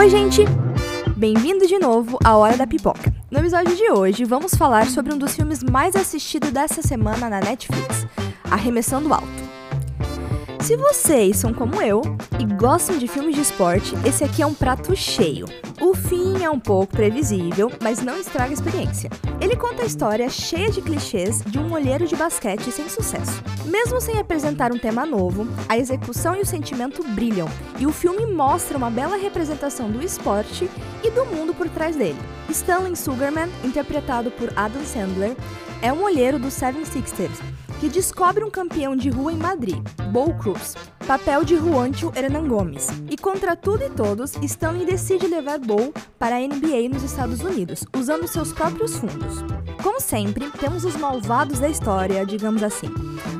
Oi, gente! Bem-vindo de novo à Hora da Pipoca. No episódio de hoje, vamos falar sobre um dos filmes mais assistidos dessa semana na Netflix, Arremessando Alto. Se vocês são como eu e gostam de filmes de esporte, esse aqui é um prato cheio. O fim é um pouco previsível, mas não estraga a experiência. Ele conta a história cheia de clichês de um olheiro de basquete sem sucesso. Mesmo sem apresentar um tema novo, a execução e o sentimento brilham, e o filme mostra uma bela representação do esporte e do mundo por trás dele. Stanley Sugarman, interpretado por Adam Sandler, é um olheiro dos Seven Sixers que descobre um campeão de rua em Madrid, Bo Cruz, papel de Juancho Hernan Gomes. E contra tudo e todos, Stanley decide levar Bo para a NBA nos Estados Unidos, usando seus próprios fundos. Como sempre, temos os malvados da história, digamos assim.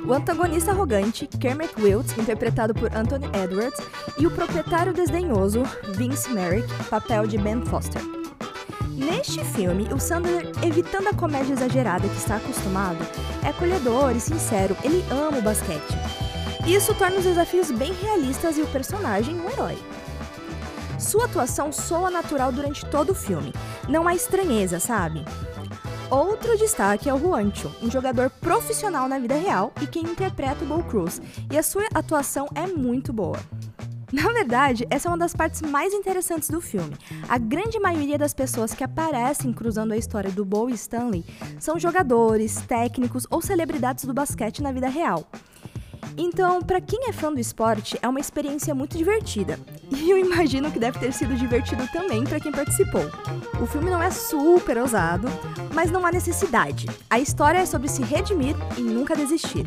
O antagonista arrogante, Kermit Wiltz, interpretado por Anthony Edwards, e o proprietário desdenhoso, Vince Merrick, papel de Ben Foster. Neste filme, o Sandler, evitando a comédia exagerada que está acostumado, é acolhedor e sincero, ele ama o basquete. Isso torna os desafios bem realistas e o personagem um herói. Sua atuação soa natural durante todo o filme, não há estranheza, sabe? Outro destaque é o Juancho, um jogador profissional na vida real e quem interpreta o Bo Cruz, e a sua atuação é muito boa. Na verdade, essa é uma das partes mais interessantes do filme. A grande maioria das pessoas que aparecem cruzando a história do Bo e Stanley são jogadores, técnicos ou celebridades do basquete na vida real. Então, para quem é fã do esporte, é uma experiência muito divertida. E eu imagino que deve ter sido divertido também para quem participou. O filme não é super ousado, mas não há necessidade. A história é sobre se redimir e nunca desistir.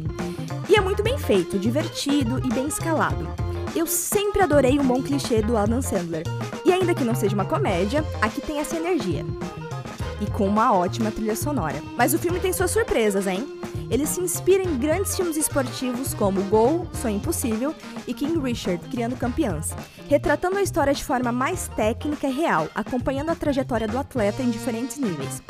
E é muito bem feito, divertido e bem escalado. Eu sempre adorei um bom clichê do Adam Sandler. E ainda que não seja uma comédia, aqui tem essa energia. E com uma ótima trilha sonora. Mas o filme tem suas surpresas, hein? Ele se inspira em grandes filmes esportivos como Gol, Sonho Impossível e King Richard, Criando Campeãs, retratando a história de forma mais técnica e real, acompanhando a trajetória do atleta em diferentes níveis.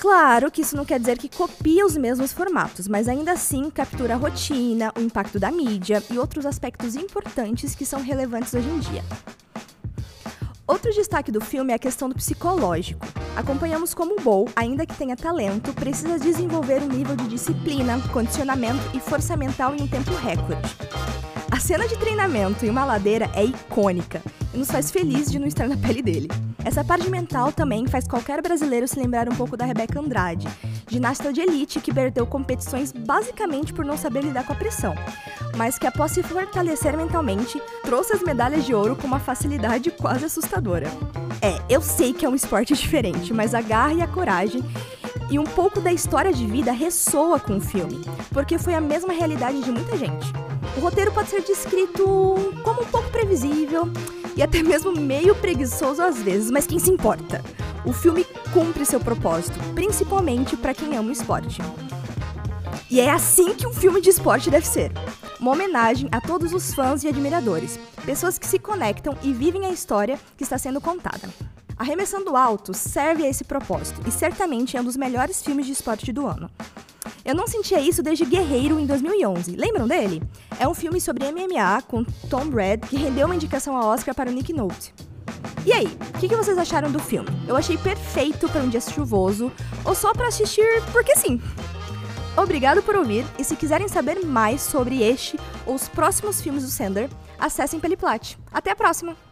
Claro que isso não quer dizer que copia os mesmos formatos, mas ainda assim captura a rotina, o impacto da mídia e outros aspectos importantes que são relevantes hoje em dia. Outro destaque do filme é a questão do psicológico. Acompanhamos como Bo, ainda que tenha talento, precisa desenvolver um nível de disciplina, condicionamento e força mental em um tempo recorde. A cena de treinamento em uma ladeira é icônica e nos faz feliz de não estar na pele dele. Essa parte mental também faz qualquer brasileiro se lembrar um pouco da Rebeca Andrade, ginasta de elite que perdeu competições basicamente por não saber lidar com a pressão, mas que após se fortalecer mentalmente, trouxe as medalhas de ouro com uma facilidade quase assustadora. É, eu sei que é um esporte diferente, mas a garra e a coragem e um pouco da história de vida ressoa com o filme, porque foi a mesma realidade de muita gente. O roteiro pode ser descrito como um pouco previsível e até mesmo meio preguiçoso às vezes, mas quem se importa? O filme cumpre seu propósito, principalmente para quem ama o esporte. E é assim que um filme de esporte deve ser. Uma homenagem a todos os fãs e admiradores, pessoas que se conectam e vivem a história que está sendo contada. Arremessando Alto serve a esse propósito e certamente é um dos melhores filmes de esporte do ano. Eu não sentia isso desde Guerreiro em 2011. Lembram dele? É um filme sobre MMA com Tom Brady que rendeu uma indicação ao Oscar para o Nick Nolte. E aí, o que, que, vocês acharam do filme? Eu achei perfeito para um dia chuvoso ou só para assistir porque sim. Obrigado por ouvir e se quiserem saber mais sobre este ou os próximos filmes do Sender, acessem Peliplat. Até a próxima!